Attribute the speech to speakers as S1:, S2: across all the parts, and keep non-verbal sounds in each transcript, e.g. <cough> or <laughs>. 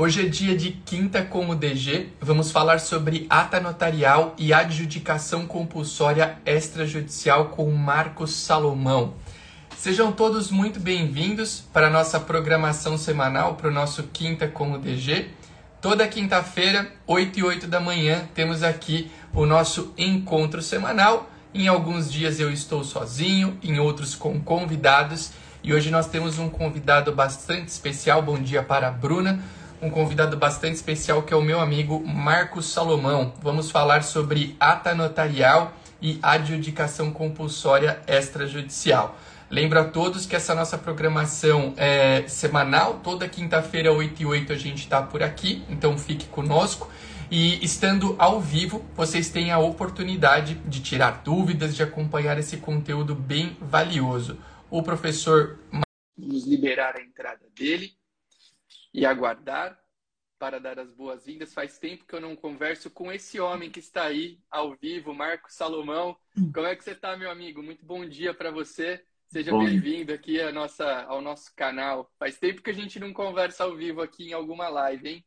S1: Hoje é dia de quinta com o DG. Vamos falar sobre ata notarial e adjudicação compulsória extrajudicial com Marcos Salomão. Sejam todos muito bem-vindos para a nossa programação semanal, para o nosso Quinta com o DG. Toda quinta-feira, 8 e 8 da manhã, temos aqui o nosso encontro semanal. Em alguns dias eu estou sozinho, em outros com convidados. E hoje nós temos um convidado bastante especial. Bom dia para a Bruna um convidado bastante especial que é o meu amigo Marcos Salomão. Vamos falar sobre ata notarial e adjudicação compulsória extrajudicial. Lembro a todos que essa nossa programação é semanal, toda quinta-feira, 8 e 8, a gente está por aqui, então fique conosco. E estando ao vivo, vocês têm a oportunidade de tirar dúvidas, de acompanhar esse conteúdo bem valioso. O professor nos liberar a entrada dele e aguardar para dar as boas-vindas. Faz tempo que eu não converso com esse homem que está aí ao vivo, Marco Salomão. Como é que você está, meu amigo? Muito bom dia para você. Seja bem-vindo aqui à nossa, ao nosso canal. Faz tempo que a gente não conversa ao vivo aqui em alguma live, hein?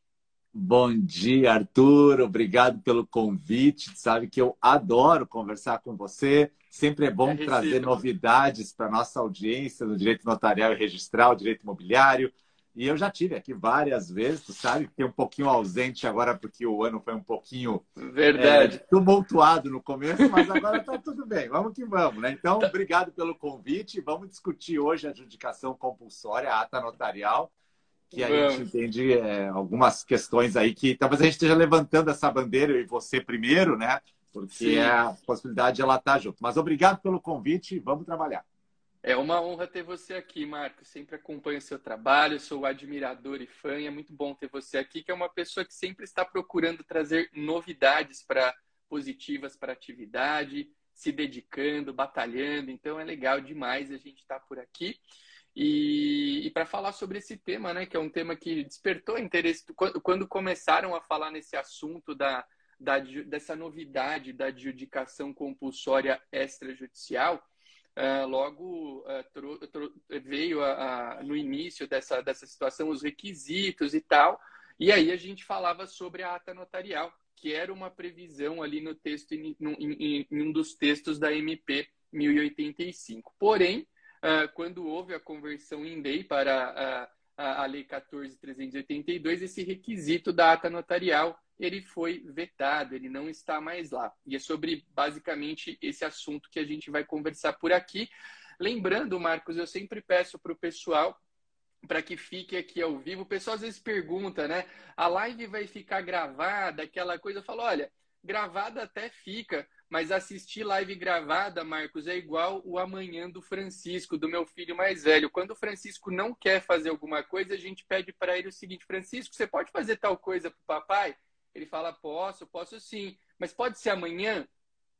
S2: Bom dia, Arthur. Obrigado pelo convite. Sabe que eu adoro conversar com você. Sempre é bom é trazer novidades para nossa audiência do direito notarial e registral, direito imobiliário. E eu já tive aqui várias vezes, tu sabe, fiquei um pouquinho ausente agora porque o ano foi um pouquinho
S1: Verdade. É,
S2: tumultuado no começo, mas agora está tudo bem. Vamos que vamos, né? Então, tá. obrigado pelo convite. Vamos discutir hoje a adjudicação compulsória, a ata notarial, que a vamos. gente entende é, algumas questões aí que talvez a gente esteja levantando essa bandeira e você primeiro, né? Porque Sim. é a possibilidade de ela estar junto. Mas obrigado pelo convite, vamos trabalhar.
S1: É uma honra ter você aqui, Marco. Sempre acompanho o seu trabalho, sou admirador e fã, e é muito bom ter você aqui, que é uma pessoa que sempre está procurando trazer novidades para positivas para a atividade, se dedicando, batalhando. Então é legal demais a gente estar tá por aqui. E, e para falar sobre esse tema, né, que é um tema que despertou interesse quando, começaram a falar nesse assunto da, da, dessa novidade da adjudicação compulsória extrajudicial Uh, logo uh, tro, tro, veio a, a, no início dessa, dessa situação os requisitos e tal, e aí a gente falava sobre a ata notarial, que era uma previsão ali no texto, em, em, em um dos textos da MP 1085. Porém, uh, quando houve a conversão em lei para a Lei 14.382, esse requisito da ata notarial ele foi vetado, ele não está mais lá. E é sobre basicamente esse assunto que a gente vai conversar por aqui. Lembrando, Marcos, eu sempre peço para o pessoal para que fique aqui ao vivo. O pessoal às vezes pergunta, né? A live vai ficar gravada, aquela coisa. Eu falo, olha, gravada até fica, mas assistir live gravada, Marcos, é igual o amanhã do Francisco, do meu filho mais velho. Quando o Francisco não quer fazer alguma coisa, a gente pede para ele o seguinte: Francisco, você pode fazer tal coisa para o papai? Ele fala, posso, posso sim. Mas pode ser amanhã?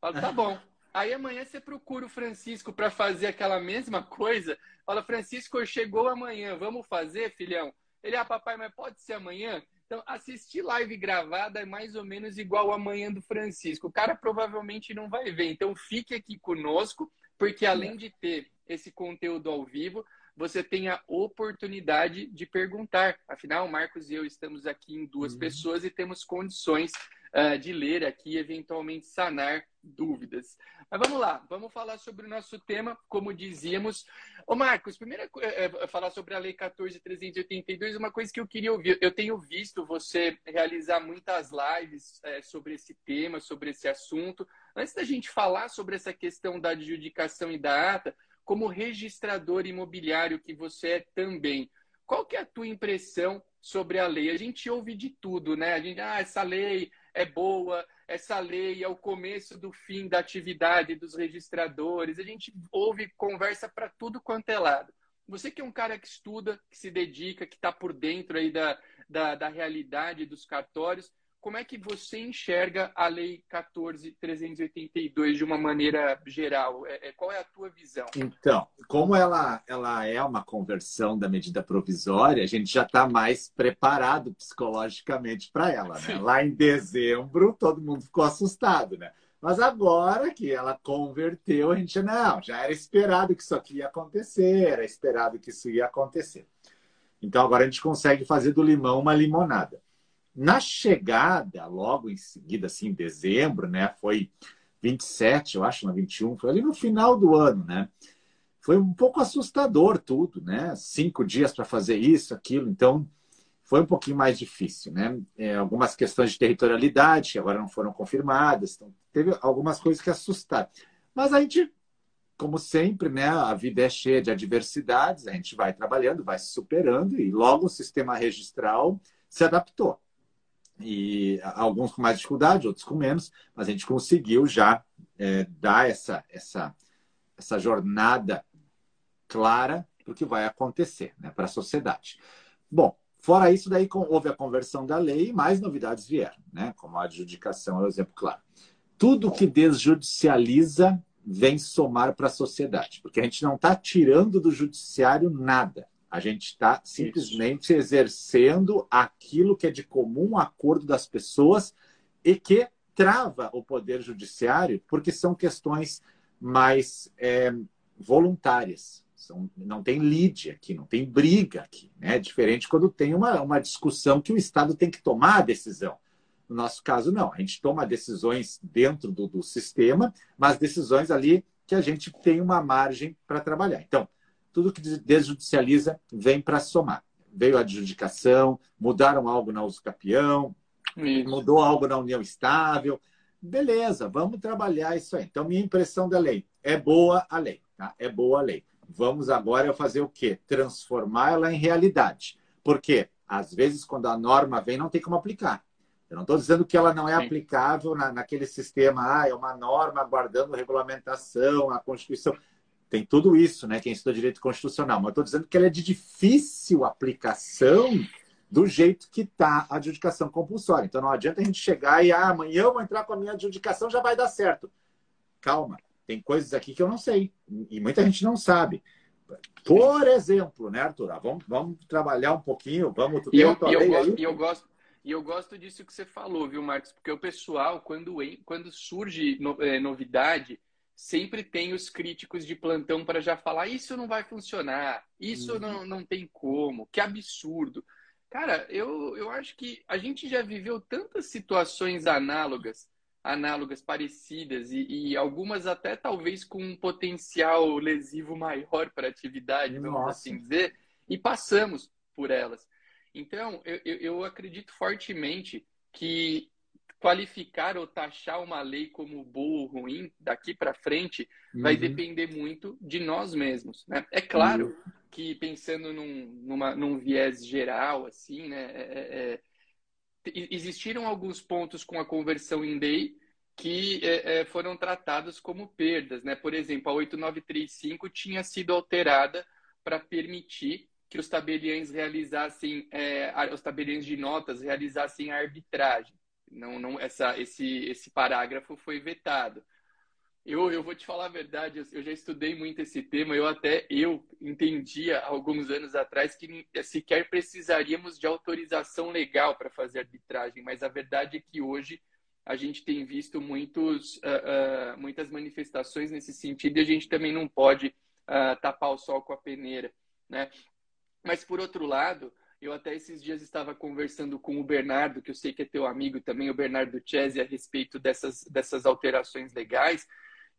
S1: Fala, tá bom. <laughs> Aí amanhã você procura o Francisco para fazer aquela mesma coisa. Fala, Francisco, chegou amanhã, vamos fazer, filhão? Ele, ah, papai, mas pode ser amanhã? Então, assistir live gravada é mais ou menos igual amanhã do Francisco. O cara provavelmente não vai ver. Então, fique aqui conosco, porque além de ter esse conteúdo ao vivo, você tem a oportunidade de perguntar. Afinal, Marcos e eu estamos aqui em duas uhum. pessoas e temos condições uh, de ler aqui e eventualmente sanar dúvidas. Mas vamos lá, vamos falar sobre o nosso tema, como dizíamos. Ô Marcos, primeiro é, é, falar sobre a Lei 14.382, uma coisa que eu queria ouvir. Eu tenho visto você realizar muitas lives é, sobre esse tema, sobre esse assunto. Antes da gente falar sobre essa questão da adjudicação e da ata, como registrador imobiliário que você é também. Qual que é a tua impressão sobre a lei? A gente ouve de tudo, né? A gente, ah, essa lei é boa, essa lei é o começo do fim da atividade dos registradores. A gente ouve conversa para tudo quanto é lado. Você que é um cara que estuda, que se dedica, que está por dentro aí da, da, da realidade dos cartórios, como é que você enxerga a Lei 14.382 de uma maneira geral? É, é, qual é a tua visão?
S2: Então, como ela, ela é uma conversão da medida provisória, a gente já está mais preparado psicologicamente para ela. Né? Lá em dezembro, todo mundo ficou assustado, né? Mas agora que ela converteu, a gente não, já era esperado que isso aqui ia acontecer, era esperado que isso ia acontecer. Então agora a gente consegue fazer do limão uma limonada. Na chegada, logo em seguida, assim, em dezembro, né? Foi 27, eu acho, na 21, foi ali no final do ano, né? Foi um pouco assustador tudo, né? Cinco dias para fazer isso, aquilo. Então, foi um pouquinho mais difícil, né? É, algumas questões de territorialidade que agora não foram confirmadas, então teve algumas coisas que assustaram. Mas a gente, como sempre, né? A vida é cheia de adversidades, a gente vai trabalhando, vai se superando e logo o sistema registral se adaptou. E alguns com mais dificuldade, outros com menos, mas a gente conseguiu já é, dar essa, essa, essa jornada clara para o que vai acontecer né, para a sociedade. Bom, Fora isso, daí houve a conversão da lei e mais novidades vieram, né? como a adjudicação é o exemplo claro. Tudo que desjudicializa vem somar para a sociedade, porque a gente não está tirando do judiciário nada. A gente está simplesmente exercendo aquilo que é de comum acordo das pessoas e que trava o poder judiciário, porque são questões mais é, voluntárias. São, não tem lide aqui, não tem briga aqui. Né? Diferente quando tem uma, uma discussão que o Estado tem que tomar a decisão. No nosso caso, não. A gente toma decisões dentro do, do sistema, mas decisões ali que a gente tem uma margem para trabalhar. Então, tudo que desjudicializa vem para somar. Veio a adjudicação, mudaram algo na uso capião, isso. mudou algo na união estável. Beleza, vamos trabalhar isso aí. Então, minha impressão da lei é boa a lei, tá? É boa a lei. Vamos agora fazer o quê? Transformá-la em realidade. Porque, às vezes, quando a norma vem, não tem como aplicar. Eu não estou dizendo que ela não é Sim. aplicável na, naquele sistema, ah, é uma norma guardando regulamentação, a Constituição. Tem tudo isso, né? Quem estuda direito constitucional. Mas estou dizendo que ela é de difícil aplicação do jeito que está a adjudicação compulsória. Então não adianta a gente chegar e ah, amanhã eu vou entrar com a minha adjudicação, já vai dar certo. Calma tem coisas aqui que eu não sei e muita gente não sabe. Por exemplo, né, Arthur? Ah, vamos, vamos trabalhar um pouquinho, vamos.
S1: E eu, e eu, gosto, e eu gosto. E eu gosto disso que você falou, viu, Marcos? Porque o pessoal, quando, quando surge é, novidade, sempre tem os críticos de plantão para já falar: isso não vai funcionar, isso uhum. não, não tem como, que absurdo. Cara, eu, eu acho que a gente já viveu tantas situações análogas análogas, parecidas e, e, algumas até talvez com um potencial lesivo maior para a atividade, vamos Nossa. assim dizer, e passamos por elas. Então, eu, eu acredito fortemente que qualificar ou taxar uma lei como boa ou ruim daqui para frente uhum. vai depender muito de nós mesmos. Né? É claro uhum. que pensando num, numa, num viés geral, assim, né? É, é, é existiram alguns pontos com a conversão em day que é, é foram tratados como perdas. Né? Por exemplo, a 8935 tinha sido alterada para permitir que os tabeliães realizassem, é, os tabeliães de notas realizassem a arbitragem. Não, não, essa, esse, esse parágrafo foi vetado. Eu, eu vou te falar a verdade, eu já estudei muito esse tema, eu até eu entendia alguns anos atrás que sequer precisaríamos de autorização legal para fazer arbitragem, mas a verdade é que hoje a gente tem visto muitos, uh, uh, muitas manifestações nesse sentido e a gente também não pode uh, tapar o sol com a peneira, né? Mas por outro lado, eu até esses dias estava conversando com o Bernardo, que eu sei que é teu amigo também, o Bernardo Chese, a respeito dessas, dessas alterações legais.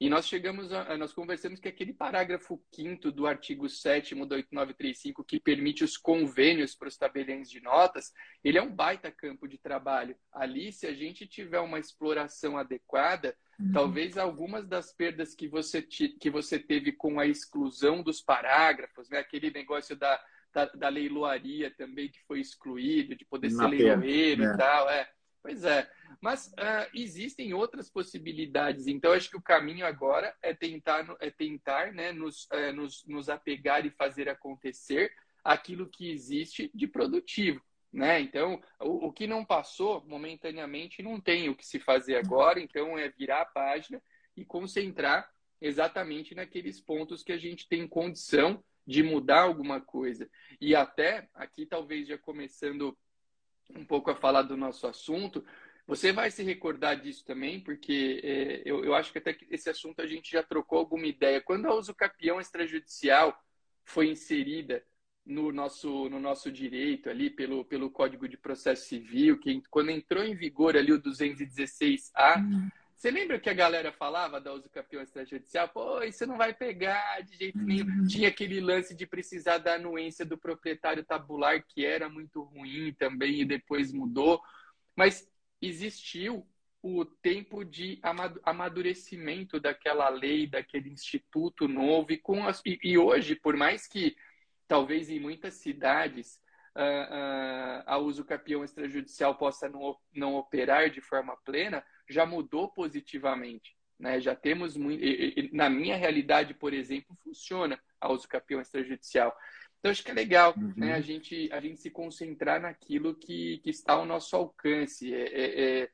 S1: E nós chegamos, a, nós conversamos que aquele parágrafo 5 do artigo 7 da 8935, que permite os convênios para os tabeliões de notas, ele é um baita campo de trabalho. Ali, se a gente tiver uma exploração adequada, uhum. talvez algumas das perdas que você, que você teve com a exclusão dos parágrafos, né? aquele negócio da, da, da leiloaria também que foi excluído, de poder Na ser leiloeiro é. e tal, é Pois é, mas uh, existem outras possibilidades. Então, acho que o caminho agora é tentar, é tentar né, nos, uh, nos, nos apegar e fazer acontecer aquilo que existe de produtivo. Né? Então, o, o, que não passou momentaneamente não tem o que se fazer agora, então é virar a página e concentrar exatamente naqueles pontos que a gente tem condição de mudar alguma coisa. E até, aqui talvez já começando um pouco a falar do nosso assunto, você vai se recordar disso também, porque é, eu, eu acho que até esse assunto a gente já trocou alguma ideia. Quando a uso capião extrajudicial foi inserida no nosso, no nosso direito ali, pelo, pelo Código de Processo Civil, que quando entrou em vigor ali o 216A, uhum. Você lembra que a galera falava da uso campeão extrajudicial? Pô, isso não vai pegar de jeito nenhum. Uhum. Tinha aquele lance de precisar da anuência do proprietário tabular, que era muito ruim também, e depois mudou. Mas existiu o tempo de amadurecimento daquela lei, daquele instituto novo, e, com as, e, hoje, por mais que talvez em muitas cidades uh, uh, a uso capião extrajudicial possa não, não operar de forma plena, já mudou positivamente. Né? Já temos muito. Na minha realidade, por exemplo, funciona a uso capião extrajudicial. Então, acho que é legal uhum. né? a, gente, a gente se concentrar naquilo que, que está ao nosso alcance. É, é, é,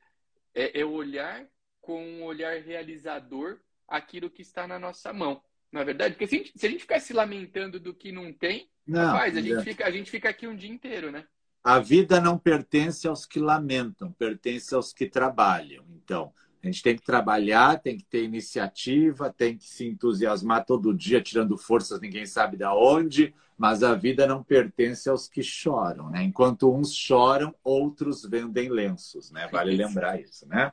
S1: é, é olhar com um olhar realizador aquilo que está na nossa mão. Na é verdade, porque se a, gente, se a gente ficar se lamentando do que não tem, não, rapaz, a, gente fica, a gente fica aqui um dia inteiro, né?
S2: A vida não pertence aos que lamentam, pertence aos que trabalham. Então, a gente tem que trabalhar, tem que ter iniciativa, tem que se entusiasmar todo dia, tirando forças, ninguém sabe de onde, mas a vida não pertence aos que choram, né? Enquanto uns choram, outros vendem lenços, né? Vale lembrar isso, né?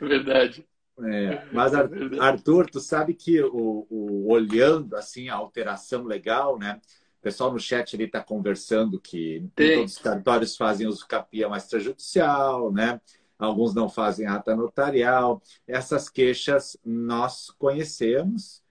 S1: Verdade.
S2: É, mas Arthur, tu sabe que o, o, olhando assim a alteração legal, né? O pessoal no chat ali está conversando que todos os cartórios fazem uso capião extrajudicial, né? Alguns não fazem ata notarial. Essas queixas nós conhecemos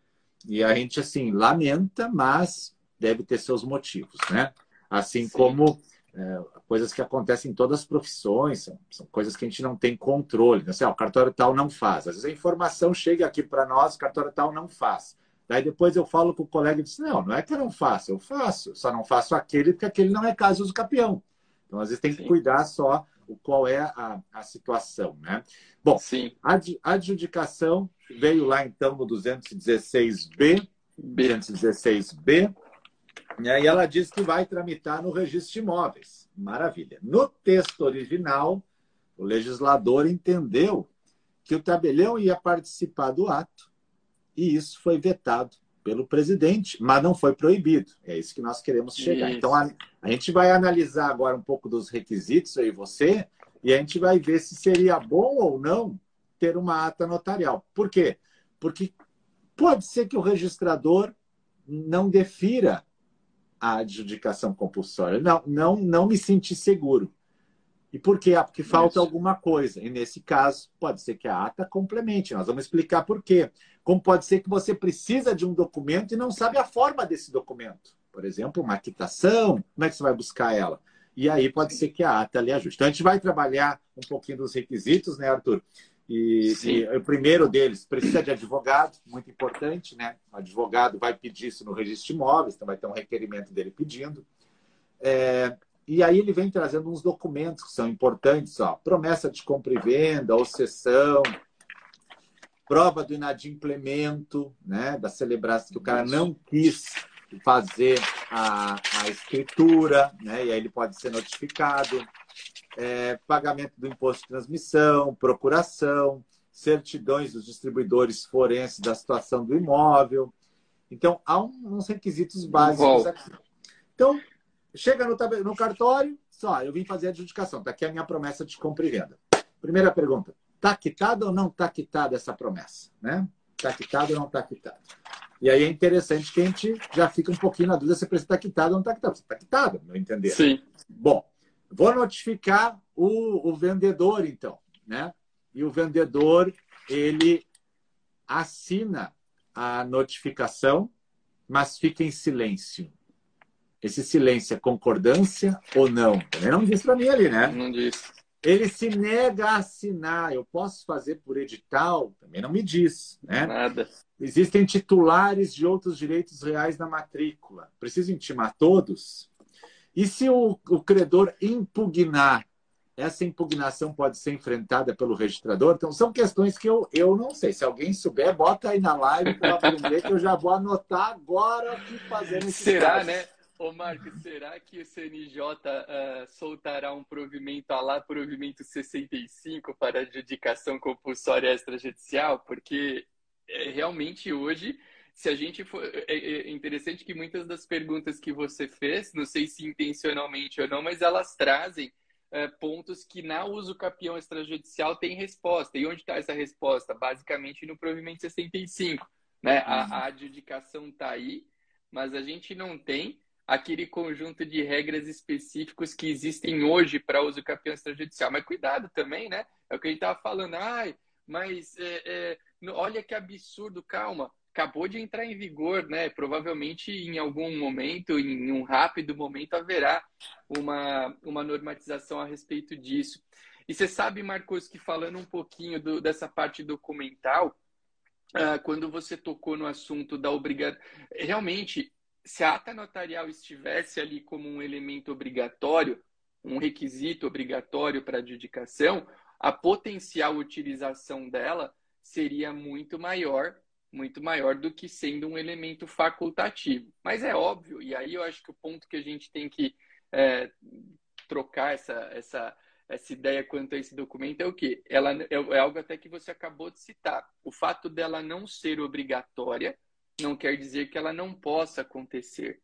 S2: e a gente assim lamenta, mas deve ter seus motivos, né? Assim Sim. como é, coisas que acontecem em todas as profissões, são, são coisas que a gente não tem controle. Né? Assim, ó, o cartório tal não faz. Às vezes a informação chega aqui para nós, o cartório tal não faz. Daí depois eu falo com o colega e diz: não, não é que eu não faço, eu faço, só não faço aquele porque aquele não é caso do campeão. Então, às vezes tem que Sim. cuidar só o qual é a, a situação, né? Bom, Sim. a adjudicação veio lá então no 216B, B. 216B, né? E ela diz que vai tramitar no registro de imóveis. Maravilha. No texto original, o legislador entendeu que o tabelião ia participar do ato e isso foi vetado pelo presidente, mas não foi proibido. É isso que nós queremos chegar. Isso. Então, a, a, gente vai analisar agora um pouco dos requisitos, aí você, e a gente vai ver se seria bom ou não ter uma ata notarial. Por quê? Porque pode ser que o registrador não defira a adjudicação compulsória. Não, não, não me senti seguro. E por quê? Ah, porque falta Isso. alguma coisa. E nesse caso, pode ser que a ata complemente. Nós vamos explicar por quê. Como pode ser que você precisa de um documento e não sabe a forma desse documento. Por exemplo, uma quitação, como é que você vai buscar ela? E aí pode ser que a ata lhe ajude. Então, a gente vai trabalhar um pouquinho dos requisitos, né, Arthur? E, e, o primeiro deles precisa de advogado, muito importante, né? O advogado vai pedir isso no registro de imóveis, então vai ter um requerimento dele pedindo. É, e aí ele vem trazendo uns documentos que são importantes, ó, promessa de compra e venda, ou cessão, prova do inadimplemento, né? Da celebração que o cara não quis fazer a, a escritura, né? E aí ele pode ser notificado é, pagamento do imposto de transmissão, procuração, certidões dos distribuidores forenses da situação do imóvel. Então, há uns requisitos básicos aqui. Então, chega no, no cartório, só, eu vim fazer a adjudicação, está aqui a minha promessa de compra e venda. Primeira pergunta, está quitada ou não está quitada essa promessa? Né? Está quitada ou não está quitada? E aí é interessante que a gente já fica um pouquinho na dúvida se precisa estar quitada ou não está quitada. Está quitada, no meu entender.
S1: Sim.
S2: Bom, Vou notificar o, o vendedor, então, né? E o vendedor, ele assina a notificação, mas fica em silêncio. Esse silêncio é concordância ou não? Também não disse para mim ali, né?
S1: Não disse.
S2: Ele se nega a assinar. Eu posso fazer por edital? Também não me diz, né?
S1: Nada.
S2: Existem titulares de outros direitos reais na matrícula. Preciso intimar todos? E se o, o credor impugnar, essa impugnação pode ser enfrentada pelo registrador? Então, são questões que eu, eu não sei. Se alguém souber, bota aí na live para aprender, que eu já vou anotar agora o que fazer nesse
S1: Será, casos. né? Ô, Marcos, será que o CNJ uh, ah, soltará um provimento a lá provimento 65 para adjudicação compulsória extrajudicial? Porque é, realmente hoje se a gente for. É, é, é interessante que muitas das perguntas que você fez, não sei se intencionalmente ou não, mas elas trazem é, pontos que na uso capião extrajudicial tem resposta. E onde está essa resposta? Basicamente no provimento 65. Né? A, a adjudicação está aí, mas a gente não tem aquele conjunto de regras específicos que existem hoje para uso capião extrajudicial. Mas cuidado também, né? É o que a gente estava falando. Ai, mas é, é, olha que absurdo, calma. Acabou de entrar em vigor, né? Provavelmente em algum momento, em um rápido momento, haverá uma, uma normatização a respeito disso. E você sabe, Marcos, que falando um pouquinho do, dessa parte documental, uh, quando você tocou no assunto da obrigação. Realmente, se a ata notarial estivesse ali como um elemento obrigatório, um requisito obrigatório para adjudicação, a potencial utilização dela seria muito maior, muito maior do que sendo um elemento facultativo. Mas é óbvio, e aí eu acho que o ponto que a gente tem que é, trocar essa, essa, essa ideia quanto a esse documento é o quê? Ela é, é algo até que você acabou de citar. O fato dela não ser obrigatória não quer dizer que ela não possa acontecer.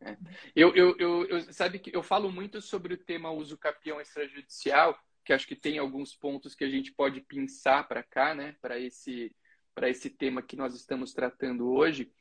S1: Né? Eu, eu, eu, eu, sabe que eu falo muito sobre o tema uso capião extrajudicial, que acho que tem alguns pontos que a gente pode pensar para cá, né, para esse para esse tema que nós estamos tratando hoje.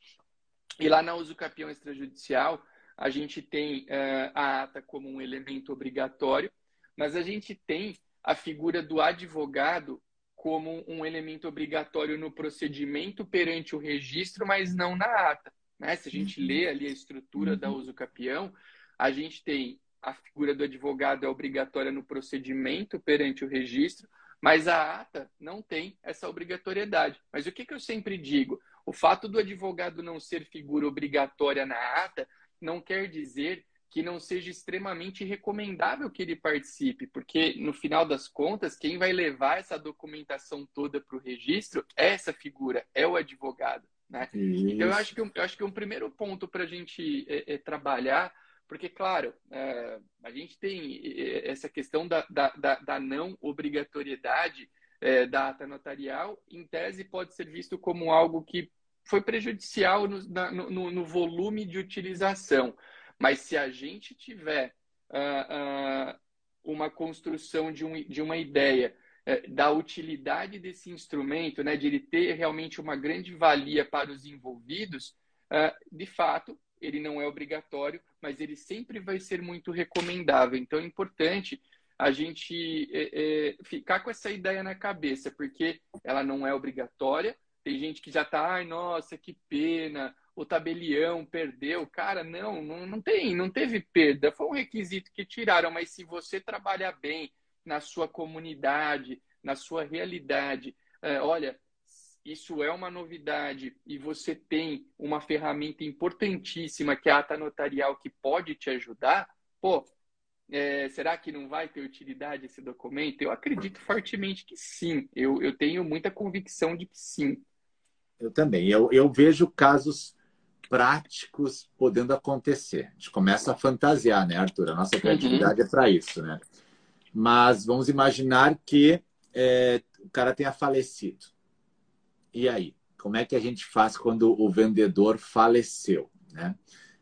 S1: E lá na uso capião extrajudicial, a gente tem uh, a ata como um elemento obrigatório, mas a gente tem a figura do advogado como um elemento obrigatório no procedimento perante o registro, mas não na ata. Né? Se a gente uhum. lê ali a estrutura uhum. da uso capião, a gente tem a figura do advogado é obrigatória no procedimento perante o registro, mas a ata não tem essa obrigatoriedade. Mas o que, que eu sempre digo? O fato do advogado não ser figura obrigatória na ata não quer dizer que não seja extremamente recomendável que ele participe, porque no final das contas, quem vai levar essa documentação toda para o registro é essa figura, é o advogado. Né? Então, eu acho, que, eu acho que um primeiro ponto para a gente é, é, trabalhar, porque, claro, é, a gente tem é, essa questão da, da, da, não obrigatoriedade é, da ata notarial, em tese pode ser visto como algo que foi prejudicial no, no, no volume de utilização. Mas se a gente tiver uh, uh, uma construção de, um, de uma ideia uh, da utilidade desse instrumento, né, de ele ter realmente uma grande valia para os envolvidos, ah, de fato, ele não é obrigatório, mas ele sempre vai ser muito recomendável. Então é importante a gente é, é, ficar com essa ideia na cabeça, porque ela não é obrigatória. Tem gente que já está, ai, nossa, que pena, o tabelião perdeu. Cara, não, não, não tem, não teve perda. Foi um requisito que tiraram, mas se você trabalhar bem na sua comunidade, na sua realidade, é, olha, isso é uma novidade e você tem uma ferramenta importantíssima que é a ata notarial que pode te ajudar, pô, é, será que não vai ter utilidade esse documento? Eu acredito fortemente que sim. Eu, eu tenho muita convicção de que sim.
S2: Eu também. Eu, eu vejo casos práticos podendo acontecer. A gente começa a fantasiar, né, Arthur? A nossa criatividade uhum. é para isso, né? Mas vamos imaginar que é, o cara tenha falecido. E aí? Como é que a gente faz quando o vendedor faleceu? Né?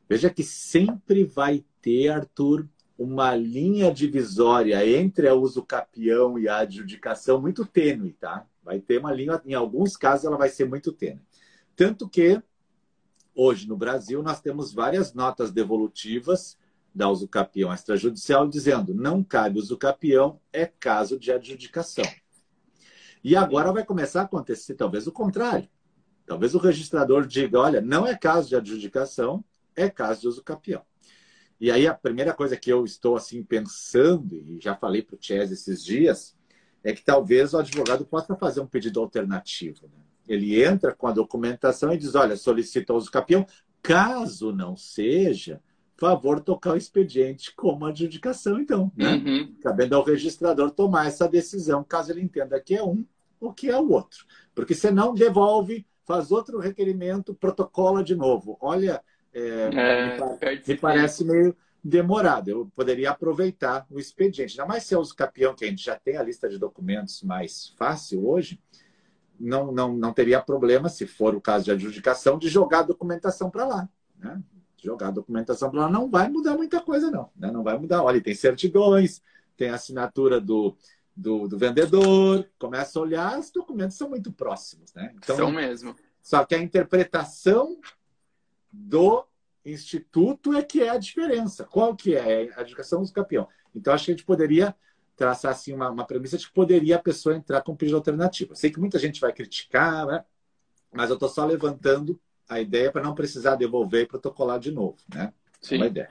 S2: Veja que sempre vai ter, Arthur, uma linha divisória entre a uso capião e a adjudicação muito tênue, tá? Vai ter uma linha, em alguns casos ela vai ser muito tênue. Tanto que Hoje, no Brasil, nós temos várias notas devolutivas da usucapião extrajudicial dizendo não cabe usucapião, é caso de adjudicação. E agora vai começar a acontecer talvez o contrário. Talvez o registrador diga, olha, não é caso de adjudicação, é caso de usucapião. E aí a primeira coisa que eu estou assim pensando, e já falei para o Chess esses dias, é que talvez o advogado possa fazer um pedido alternativo. Né? Ele entra com a documentação e diz: olha, solicita uso capião. Caso não seja, favor tocar o expediente como adjudicação, então. Né? Uhum. Cabendo ao registrador tomar essa decisão, caso ele entenda que é um ou que é o outro. Porque senão devolve, faz outro requerimento, protocola de novo. Olha, é, é, me, me parece meio demorado. Eu poderia aproveitar o expediente. Ainda mais se é uso capião, que a gente já tem a lista de documentos mais fácil hoje não, não, não teria problema, se for o caso de adjudicação, de jogar a documentação para lá. Né? Jogar a documentação para lá não vai mudar muita coisa, não. Né? Não vai mudar. Olha, tem certidões, tem assinatura do, do, do, vendedor, começa a olhar, os documentos são muito próximos. Né?
S1: Então, são mesmo.
S2: Só que a interpretação do instituto é que é a diferença. Qual que é? A educação do campeão. Então, acho que a gente poderia traçar assim, uma, uma premissa de que poderia a pessoa entrar com pedido alternativo. Eu sei que muita gente vai criticar, né? mas eu estou só levantando a ideia para não precisar devolver e protocolar de novo. Né?
S1: Sim. É
S2: uma
S1: ideia.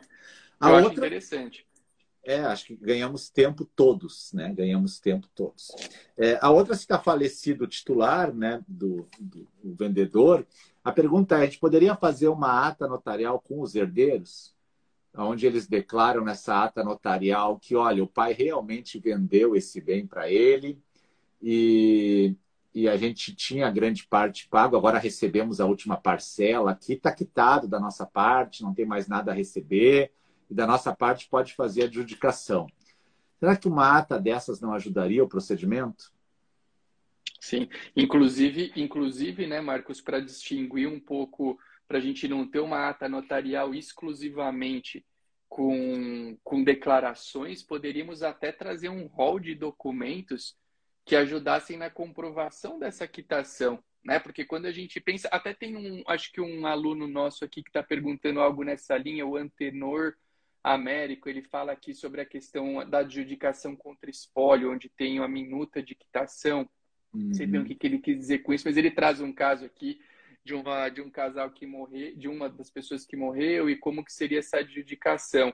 S1: A eu outra... acho interessante.
S2: É, acho que ganhamos tempo todos, né? Ganhamos tempo todos. É, a outra, se está falecido o titular, né, do, do, vendedor, a pergunta é: a gente poderia fazer uma ata notarial com os herdeiros? Onde eles declaram nessa ata notarial que, olha, o pai realmente vendeu esse bem para ele e, e a gente tinha grande parte pago, agora recebemos a última parcela, aqui está quitado da nossa parte, não tem mais nada a receber, e da nossa parte pode fazer adjudicação. Será que uma ata dessas não ajudaria o procedimento?
S1: Sim, inclusive, inclusive, né, Marcos, para distinguir um pouco para a gente não ter uma ata notarial exclusivamente com, com declarações, poderíamos até trazer um rol de documentos que ajudassem na comprovação dessa quitação, né? Porque quando a gente pensa, até tem um, acho que um aluno nosso aqui que está perguntando algo nessa linha, o Antenor Américo, ele fala aqui sobre a questão da adjudicação contra espólio, onde tem a minuta de quitação. Não sei bem o uhum. que, que ele quis dizer com isso, mas ele traz um caso aqui de, uma, de um casal que morreu, de uma das pessoas que morreu e como que seria essa adjudicação.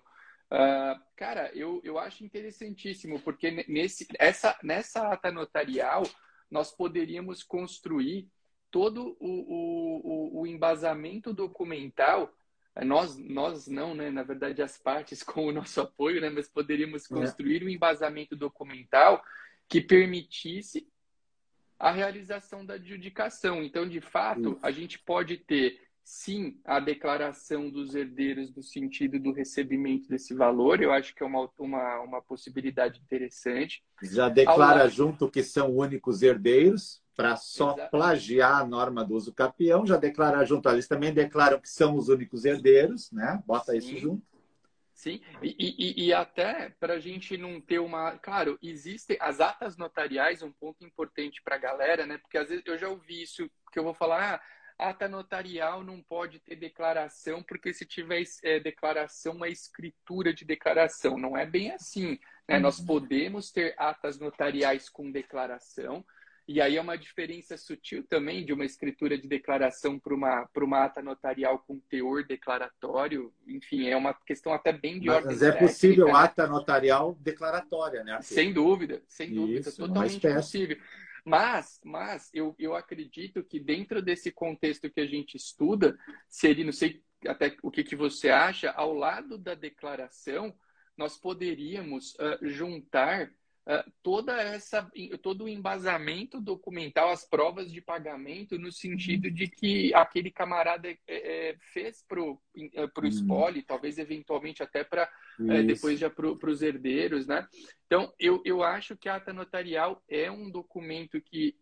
S1: Uh, cara, eu, eu acho interessantíssimo, porque nesse, essa, nessa ata notarial nós poderíamos construir todo o, o, o embasamento documental nós, nós não, né? Na verdade, as partes <laughs> com o nosso apoio, né? Mas poderíamos é. construir é. um embasamento documental que permitisse a realização da adjudicação. Então, de fato, Isso. a gente pode ter, sim, a declaração dos herdeiros no sentido do recebimento desse valor. Eu acho que é uma, uma, uma possibilidade interessante.
S2: Já declara lado... junto que são únicos herdeiros, para só Exato. plagiar a norma do uso capião, já declarar junto. Eles também declaram que são os únicos herdeiros, né? Bota sim. isso junto.
S1: Sim, e, e, e até para a gente não ter uma. Claro, existem as atas notariais, um ponto importante para a galera, né? Porque às vezes eu já ouvi isso, que eu vou falar, ah, ata notarial não pode ter declaração, porque se tiver é, declaração, é escritura de declaração. Não é bem assim. Né? Uhum. Nós podemos ter atas notariais com declaração, e aí é uma diferença sutil também de uma escritura de declaração para uma, uma ata notarial com teor declaratório. Enfim, é uma questão até bem de
S2: Mas
S1: ordem.
S2: Mas é técnica, possível né? ata notarial declaratória, né? Arthur?
S1: Sem dúvida, sem dúvida, Isso, totalmente possível. Mas, mas eu, eu acredito que dentro desse contexto que a gente estuda, seria, não sei até o que, que você acha, ao lado da declaração, nós poderíamos uh, juntar toda essa todo o embasamento documental, as provas de pagamento, no sentido de que aquele camarada é, é, fez para o é, pro espólio, hum. talvez eventualmente até para é, depois já para os herdeiros, né? Então, eu, eu acho que a ata notarial é um documento que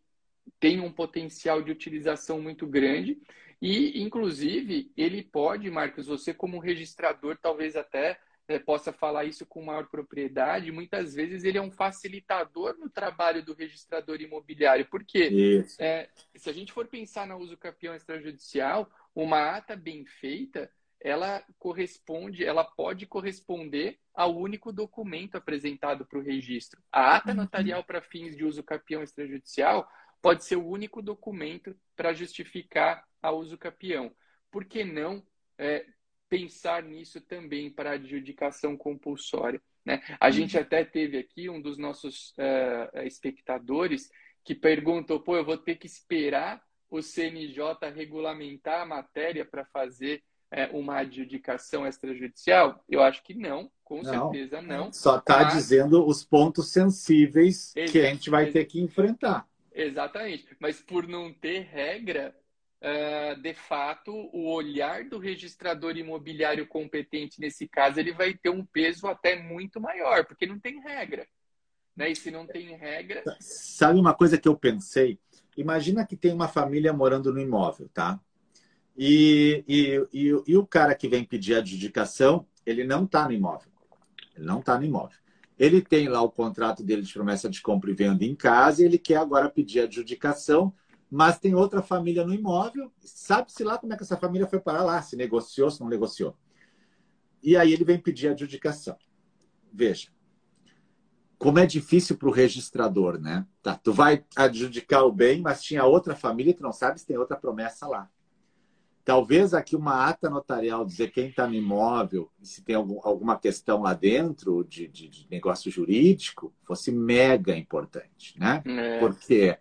S1: tem um potencial de utilização muito grande e, inclusive, ele pode, Marcos, você como registrador, talvez até é, possa falar isso com maior propriedade, muitas vezes ele é um facilitador no trabalho do registrador imobiliário. Por quê? É, se a gente for pensar no uso campeão extrajudicial, uma ata bem feita, ela corresponde, ela pode corresponder ao único documento apresentado para o registro. A ata uhum. notarial para fins de uso capião extrajudicial pode ser o único documento para justificar a uso capião. Por que não é, pensar nisso também para a adjudicação compulsória. Né? A uhum. gente até teve aqui um dos nossos uh, espectadores que perguntou: pô, eu vou ter que esperar o CNJ regulamentar a matéria para fazer uh, uma adjudicação extrajudicial? Eu acho que não, com não, certeza não.
S2: Só está mas... dizendo os pontos sensíveis que a gente vai ter que enfrentar.
S1: Exatamente. Mas por não ter regra, uh, de fato, o olhar do registrador imobiliário competente nesse caso, ele vai ter um peso até muito maior, porque não tem regra. Né? E se não tem regra.
S2: Sabe uma coisa que eu pensei? imagina que tem uma família morando no imóvel, tá? E, e, e, e o cara que vem pedir adjudicação, ele não está no imóvel. Ele não está no imóvel. Ele tem lá o contrato dele de promessa de compra e venda em casa e ele quer agora pedir adjudicação, mas tem outra família no imóvel. Sabe-se lá como é que essa família foi parar lá, se negociou, se não negociou. E aí ele vem pedir adjudicação. Veja, como é difícil para o registrador, né? Tá, tu vai adjudicar o bem, mas tinha outra família que não sabe se tem outra promessa lá. Talvez aqui uma ata notarial dizer quem está no imóvel, se tem algum, alguma questão lá dentro de, de, de, negócio jurídico, fosse mega importante, né? É. Porque,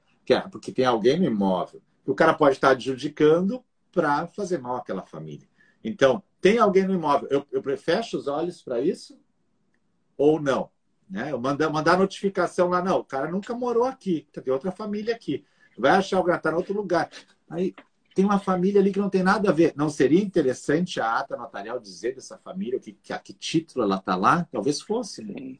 S2: porque tem alguém no imóvel o cara pode estar adjudicando para fazer mal àquela família. Então, tem alguém no imóvel, eu, eu fecho os olhos para isso ou não? Né? Eu mandar, notificação lá, não, o cara nunca morou aqui, tem outra família aqui. Vai achar o está em outro lugar. Aí tem uma família ali que não tem nada a ver. Não seria interessante a ata notarial dizer dessa família que, que a que título ela está lá? Talvez fosse. Né?
S1: Sim.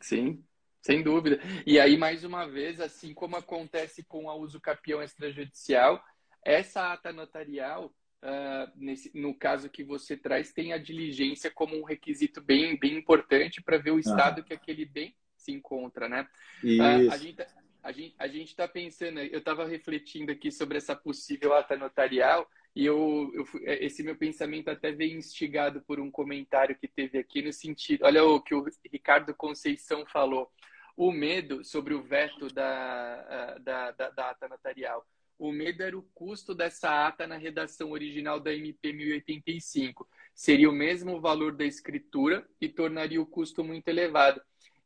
S1: Sim, sem dúvida. E aí, mais uma vez, assim como acontece com a uso capião extrajudicial, essa ata notarial, uh, nesse, no caso que você traz, tem a diligência como um requisito bem, bem importante para ver o estado ah. que aquele bem se encontra, né?
S2: Uh,
S1: a gente, a gente a está pensando, eu estava refletindo aqui sobre essa possível ata notarial e eu, eu, é, esse meu pensamento até veio instigado por um comentário que teve aqui no sentido, olha o que o Ricardo Conceição falou, o medo sobre o veto da, da, da, da ata notarial. O medo era o custo dessa ata na redação original da MP 1085. Seria o mesmo valor da escritura e tornaria o custo muito elevado.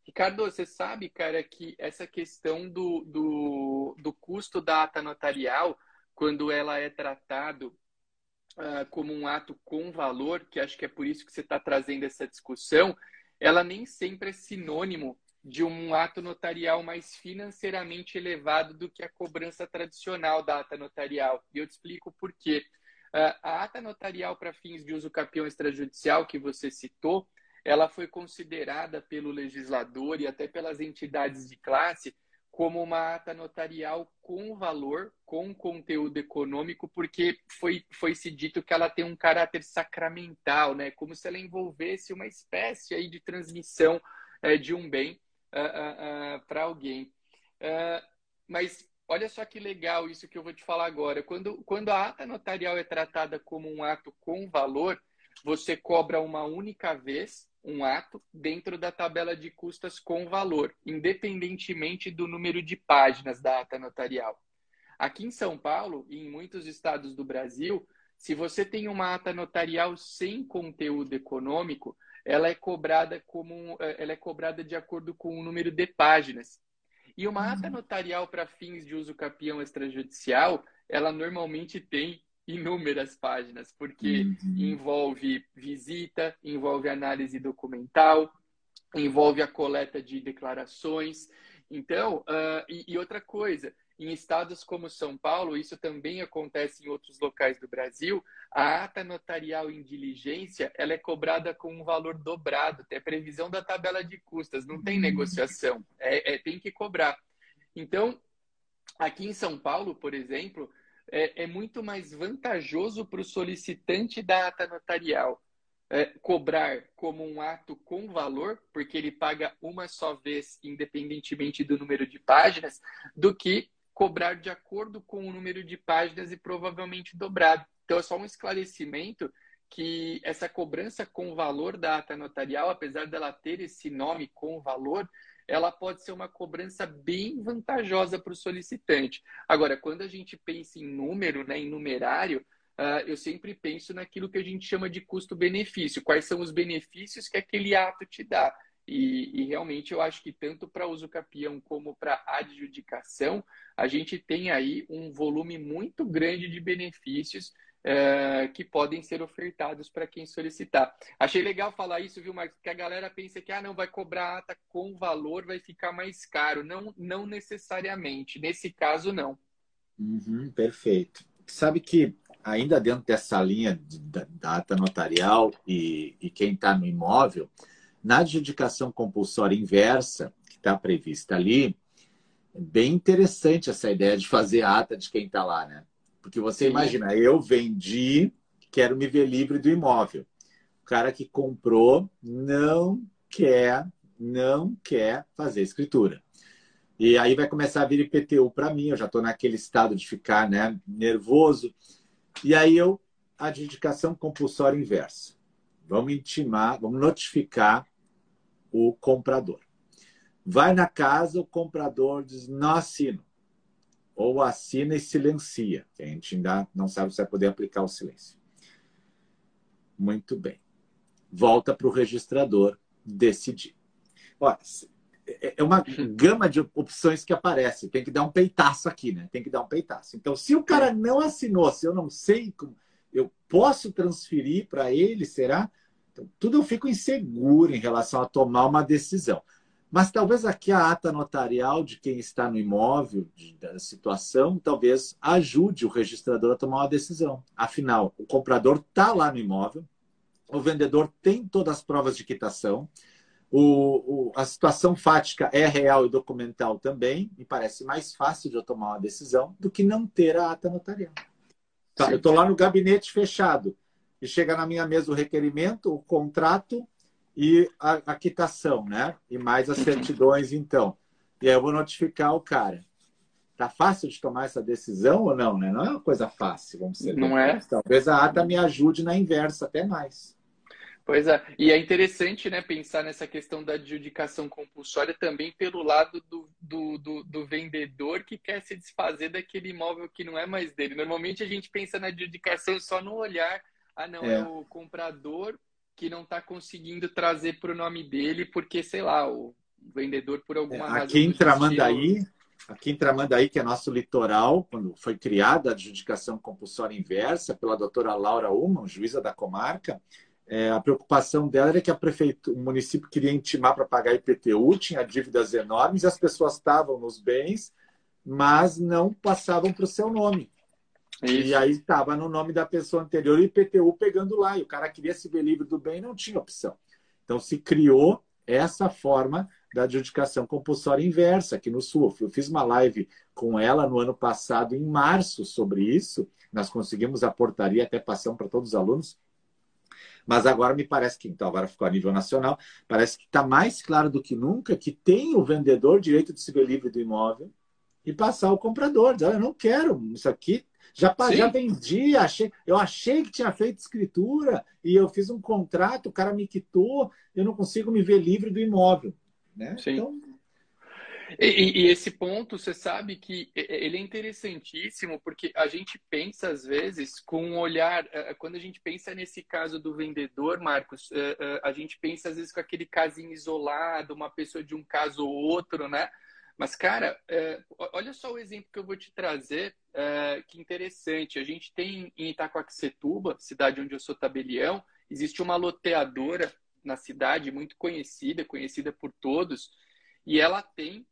S1: Ricardo, você sabe, cara, que essa questão do, do, do custo da ata notarial, quando ela é tratado uh, como um ato com valor, que acho que é por isso que você está trazendo essa discussão, ela nem sempre é sinônimo de um ato notarial mais financeiramente elevado do que a cobrança tradicional da ata notarial. E eu te explico por quê. Uh, a ata notarial para fins de uso capião extrajudicial que você citou, ela foi considerada pelo legislador e até pelas entidades de classe como uma ata notarial com valor, com conteúdo econômico, porque foi, foi se dito que ela tem um caráter sacramental, né? como se ela envolvesse uma espécie aí de transmissão é, de um bem uh, uh, uh, para alguém. mas olha só que legal isso que eu vou te falar agora. Quando, quando a ata notarial é tratada como um ato com valor, você cobra uma única vez um ato dentro da tabela de custas com valor, independentemente do número de páginas da ata notarial. Aqui em São Paulo e em muitos estados do Brasil, se você tem uma ata notarial sem conteúdo econômico, ela é cobrada como eh, ela é cobrada de acordo com o número de páginas. E uma ata uhum. notarial para fins de uso capião extrajudicial, ela normalmente tem inúmeras páginas, porque uhum. envolve visita, envolve análise documental, envolve a coleta de declarações. Então, uh, e, e, outra coisa, em estados como São Paulo, isso também acontece em outros locais do Brasil, a ata notarial em diligência ela é cobrada com um valor dobrado, é previsão da tabela de custas, não tem uhum. negociação, é, é tem que cobrar. Então, aqui em São Paulo, por exemplo, é, é muito mais vantajoso para o solicitante da ata notarial é, cobrar como um ato com valor, porque ele paga uma só vez, independentemente do número de páginas, do que cobrar de acordo com o número de páginas e provavelmente dobrado. Então, é só um esclarecimento que essa cobrança com valor da ata notarial, apesar dela ter esse nome com valor, ela pode ser uma cobrança bem vantajosa para o solicitante. Agora, quando a gente pensa em número, né, em numerário, uh, eu sempre penso naquilo que a gente chama de custo-benefício. Quais são os benefícios que aquele ato te dá? E, e realmente eu acho que tanto para uso capião como para adjudicação, a gente tem aí um volume muito grande de benefícios é, que podem ser ofertados para quem solicitar. Achei legal falar isso, viu, Marcos? Que a galera pensa que ah, não vai cobrar ata com valor, vai ficar mais caro. Não, não necessariamente. Nesse caso, não.
S2: Uhum, perfeito. Sabe que ainda dentro dessa linha da ata notarial e, e quem está no imóvel, na adjudicação compulsória inversa, que está prevista ali, É bem interessante essa ideia de fazer ata de quem está lá, né? Porque você Sim. imagina, eu vendi, quero me ver livre do imóvel. O cara que comprou não quer, não quer fazer escritura. E aí vai começar a vir IPTU para mim, eu já estou naquele estado de ficar né, nervoso. E aí eu, adjudicação compulsória inversa. Vamos intimar, vamos notificar o comprador. Vai na casa, o comprador diz: não assino. Ou assina e silencia, que a gente ainda não sabe se vai poder aplicar o silêncio. Muito bem. Volta para o registrador decidir. Olha, é, é uma gama de opções que aparece. Tem que dar um peitaço aqui, né? Tem que dar um peitaço. Então, se o cara não assinou, se eu não sei como, eu posso transferir para ele, será? Então, tudo eu fico inseguro em relação a tomar uma decisão. Mas talvez aqui a ata notarial de quem está no imóvel, de, da situação, talvez ajude o registrador a tomar uma decisão. Afinal, o comprador está lá no imóvel, o vendedor tem todas as provas de quitação, o, o, a situação fática é real e documental também, me parece mais fácil de eu tomar uma decisão do que não ter a ata notarial. Tá, eu estou lá no gabinete fechado e chega na minha mesa o requerimento, o contrato e a, a quitação, né? E mais as certidões, então. E aí eu vou notificar o cara. Tá fácil de tomar essa decisão ou não, né? Não é uma coisa fácil, vamos dizer.
S1: Não é?
S2: Talvez a ata me ajude na inversa, até mais.
S1: Pois é, e é interessante né, pensar nessa questão da adjudicação compulsória também pelo lado do, do, do, do, vendedor que quer se desfazer daquele imóvel que não é mais dele. Normalmente a gente pensa na adjudicação só no olhar, ah, não, é, é o comprador que não está conseguindo trazer para o nome dele, porque, sei lá, o vendedor por alguma é, razão.
S2: Aqui em Tramandaí, aqui em Tramandaí, que é nosso litoral, quando foi criada a adjudicação compulsória inversa pela doutora Laura Ullman, juíza da comarca, é, a preocupação dela era que a prefeitura, o município queria intimar para pagar IPTU, tinha dívidas enormes, e as pessoas estavam nos bens, mas não passavam para o seu nome. Isso. E aí estava no nome da pessoa anterior e IPTU pegando lá. E o cara queria se ver livre do bem não tinha opção. Então se criou essa forma da adjudicação compulsória inversa aqui no Sul. Eu fiz uma live com ela no ano passado, em março, sobre isso. Nós conseguimos a portaria, até passamos para todos os alunos. Mas agora me parece que, então, agora ficou a nível nacional, parece que está mais claro do que nunca que tem o vendedor direito de se ver livre do imóvel e passar ao comprador. Diz, olha, eu não quero, isso aqui já, já vendi, achei, eu achei que tinha feito escritura e eu fiz um contrato, o cara me quitou, eu não consigo me ver livre do imóvel. Né?
S1: Sim. Então, e, e, esse ponto, você sabe que ele é interessantíssimo, porque a gente pensa, às vezes, com um olhar. Eh, eh, quando a gente pensa nesse caso do vendedor, Marcos, eh, a gente pensa, às vezes, com aquele casinho isolado, uma pessoa de um caso ou outro, né? Mas, cara, olha só o exemplo que eu vou te trazer, que interessante. A gente tem em Itacoaxetuba, cidade onde eu sou tabelião, existe uma loteadora na cidade muito conhecida, conhecida por todos, e ela tem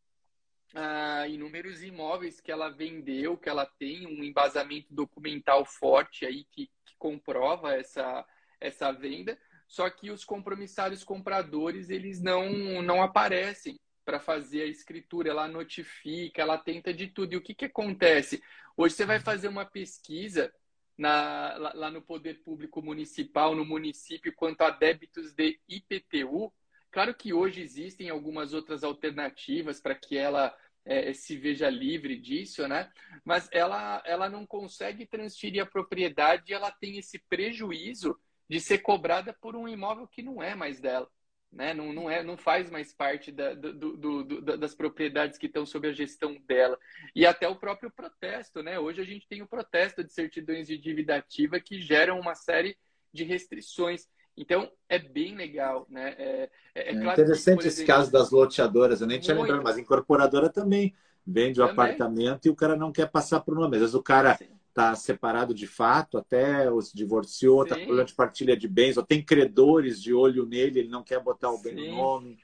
S1: ah, inúmeros imóveis que ela vendeu, que ela tem um embasamento documental forte aí que, que comprova essa, essa venda, só que os compromissários compradores eles não, não aparecem para fazer a escritura, ela notifica, ela tenta de tudo. E o que, que acontece? Hoje você vai fazer uma pesquisa na, lá, lá no Poder Público Municipal, no município, quanto a débitos de IPTU, Claro que hoje existem algumas outras alternativas para que ela é, se veja livre disso, né? Mas ela, ela não consegue transferir a propriedade e ela tem esse prejuízo de ser cobrada por um imóvel que não é mais dela. Né? Não, não, é, não faz mais parte da, do, do, do, das propriedades que estão sob a gestão dela. E até o próprio protesto. Né? Hoje a gente tem o protesto de certidões de dívida ativa que geram uma série de restrições. Então, é bem legal, né? É,
S2: é, é claro interessante que, esse exemplo, caso das loteadoras, eu nem tinha muito... lembrado, mas incorporadora também vende o apartamento e o cara não quer passar por nome. Às vezes o cara está separado de fato, até ou se divorciou, está com problema de partilha de bens, ou tem credores de olho nele, ele não quer botar o bem no nome.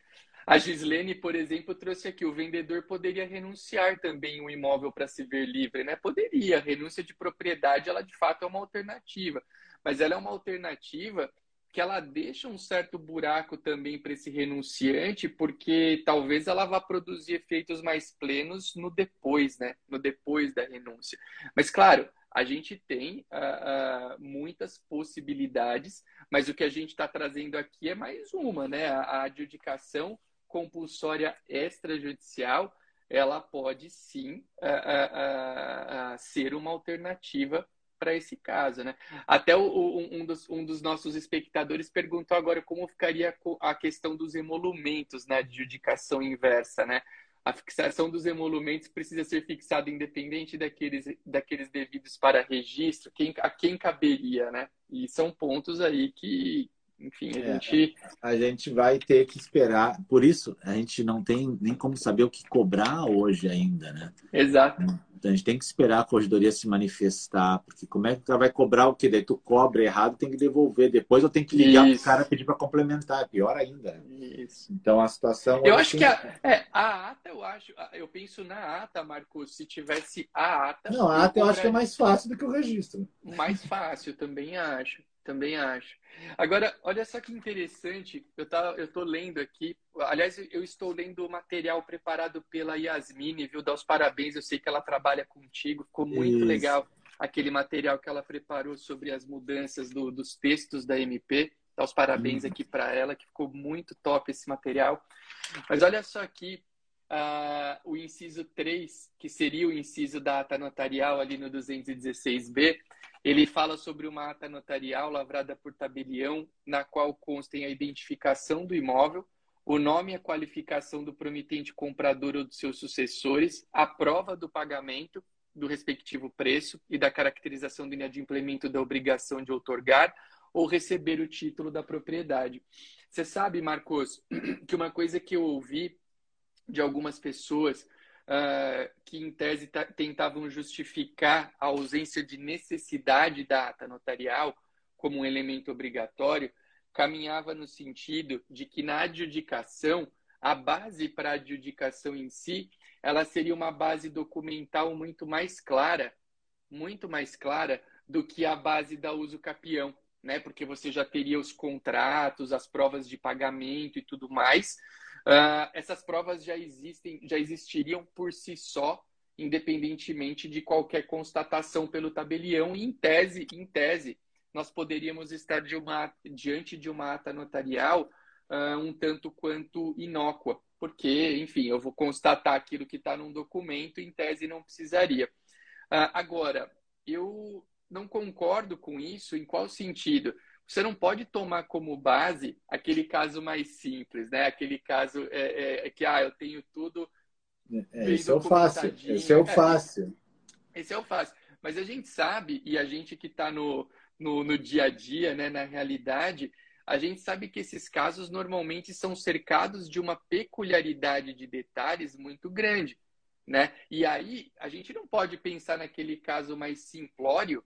S1: A Gislene, por exemplo, trouxe aqui: o vendedor poderia renunciar também o imóvel para se ver livre, né? Poderia. A renúncia de propriedade, ela de fato é uma alternativa. Mas ela é uma alternativa que ela deixa um certo buraco também para esse renunciante, porque talvez ela vá produzir efeitos mais plenos no depois, né? No depois da renúncia. Mas, claro, a gente tem uh, uh, muitas possibilidades, mas o que a gente está trazendo aqui é mais uma, né? A, a adjudicação compulsória extrajudicial, ela pode sim uh, ser uma alternativa para esse caso, né? Até o, um, dos, um dos nossos espectadores perguntou agora como ficaria a questão dos emolumentos na adjudicação inversa, né? A fixação dos emolumentos precisa ser fixada independente daqueles, daqueles devidos para registro, quem, a quem caberia, né? E são pontos aí que, enfim, a é, gente.
S2: A gente vai ter que esperar. Por isso, a gente não tem nem como saber o que cobrar hoje ainda, né?
S1: Exato.
S2: Então a gente tem que esperar a corredoria se manifestar, porque como é que ela vai cobrar o que? Daí tu cobra errado, tem que devolver. Depois eu tenho que ligar para o cara pedir para complementar. É pior ainda.
S1: Isso.
S2: Então a situação.
S1: Eu acho que a, é, a ata, eu acho. Eu penso na ata, Marcos, se tivesse a ata.
S2: Não, a ata eu, eu acho que é mais fácil do que o registro.
S1: Mais fácil, também acho. Também acho. Agora, olha só que interessante, eu tá, eu tô lendo aqui, aliás, eu estou lendo o material preparado pela Yasmine, viu? Dá os parabéns, eu sei que ela trabalha contigo, ficou muito Isso. legal aquele material que ela preparou sobre as mudanças do, dos textos da MP. Dá os parabéns uhum. aqui para ela, que ficou muito top esse material. Mas olha só aqui, uh, o inciso 3, que seria o inciso da ata notarial ali no 216b, ele fala sobre uma ata notarial lavrada por tabelião, na qual constem a identificação do imóvel, o nome e a qualificação do promitente comprador ou dos seus sucessores, a prova do pagamento do respectivo preço e da caracterização do inadimplemento da obrigação de outorgar ou receber o título da propriedade. Você sabe, Marcos, <clears throat> que uma coisa que eu ouvi de algumas pessoas uh, que, em tese, tentavam justificar a ausência de necessidade da ata notarial como um elemento obrigatório, caminhava no sentido de que na adjudicação, a base para a adjudicação em si, ela seria uma base documental muito mais clara, muito mais clara do que a base da uso capião, né? Porque você já teria os contratos, as provas de pagamento e tudo mais, Uh, essas provas já existem, já existiriam por si só, independentemente de qualquer constatação pelo tabelião. E em tese, em tese, nós poderíamos estar de uma, diante de uma ata notarial uh, um tanto quanto inócua, porque, enfim, eu vou constatar aquilo que está num documento, em tese não precisaria. Uh, agora, eu não concordo com isso, em qual sentido? Você não pode tomar como base aquele caso mais simples, né? Aquele caso é, é que, ah, eu tenho tudo.
S2: É, esse é o fácil. Esse é o é, fácil.
S1: Esse é o fácil. Mas a gente sabe, e a gente que está no, no, no dia a dia, né, na realidade, a gente sabe que esses casos normalmente são cercados de uma peculiaridade de detalhes muito grande, né? E aí a gente não pode pensar naquele caso mais simplório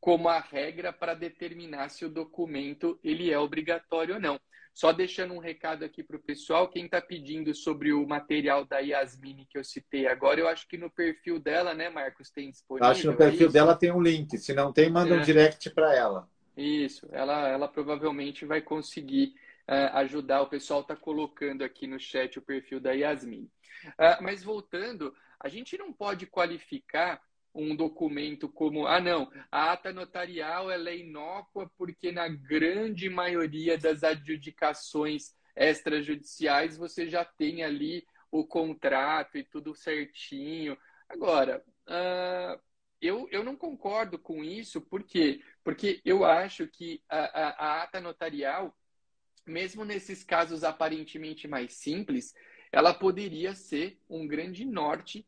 S1: como a regra para determinar se o documento ele é obrigatório ou não. Só deixando um recado aqui para o pessoal, quem está pedindo sobre o material da Yasmine que eu citei agora, eu acho que no perfil dela, né, Marcos, tem disponível.
S2: Acho que no perfil é dela tem um link. Se não tem, manda é. um direct para ela.
S1: Isso, ela, ela provavelmente vai conseguir uh, ajudar. O pessoal está colocando aqui no chat o perfil da Yasmine. Uh, mas voltando, a gente não pode qualificar um documento como, ah, não, a ata notarial ela é inócua porque na grande maioria das adjudicações extrajudiciais você já tem ali o contrato e tudo certinho. Agora, uh, eu, eu não concordo com isso, por quê? Porque eu acho que a, a, a ata notarial, mesmo nesses casos aparentemente mais simples, ela poderia ser um grande norte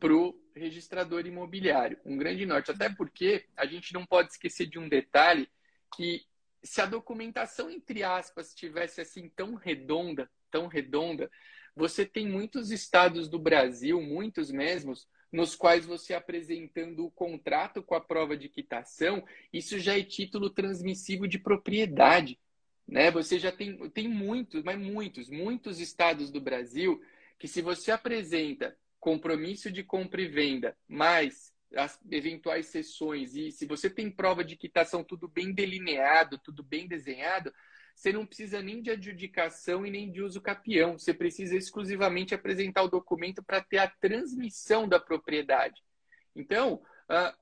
S1: para o registrador imobiliário, um grande norte. Até porque a gente não pode esquecer de um detalhe que se a documentação, entre aspas, tivesse assim tão redonda, tão redonda, você tem muitos estados do Brasil, muitos mesmos, nos quais você apresentando o contrato com a prova de quitação, isso já é título transmissivo de propriedade. Né? Você já tem, tem muitos, mas muitos, muitos estados do Brasil que se você apresenta compromisso de compra e venda mais as eventuais sessões e se você tem prova de quitação tudo bem delineado, tudo bem desenhado, você não precisa nem de adjudicação e nem de uso capião. Você precisa exclusivamente apresentar o documento para ter a transmissão da propriedade. Então, uh,